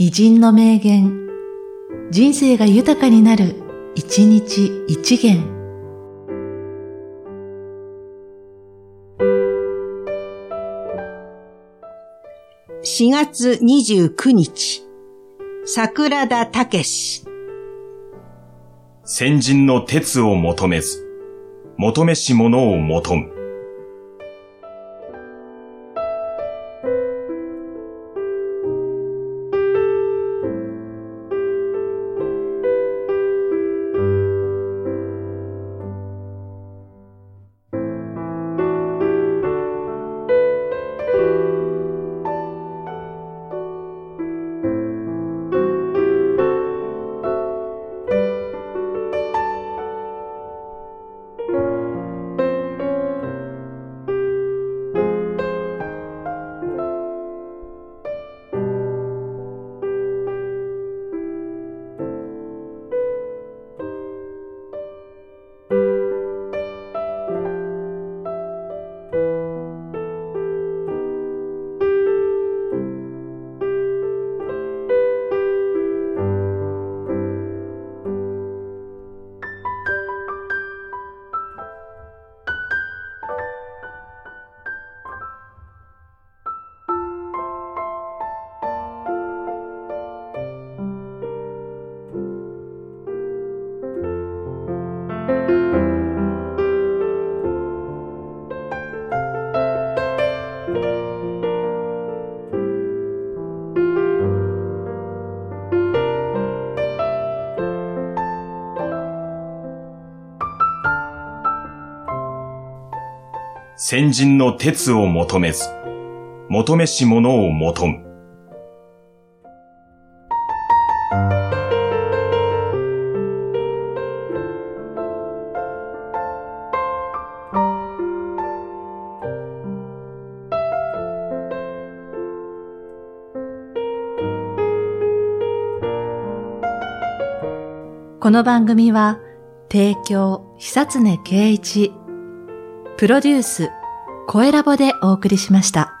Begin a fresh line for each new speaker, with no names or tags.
偉人の名言、人生が豊かになる、一日一元。
4月29日、桜田武史。
先人の鉄を求めず、求めし者を求む。先人の鉄を求めず、求めし者を求む。
この番組は、提供、久常圭一、プロデュース、声ラボでお送りしました。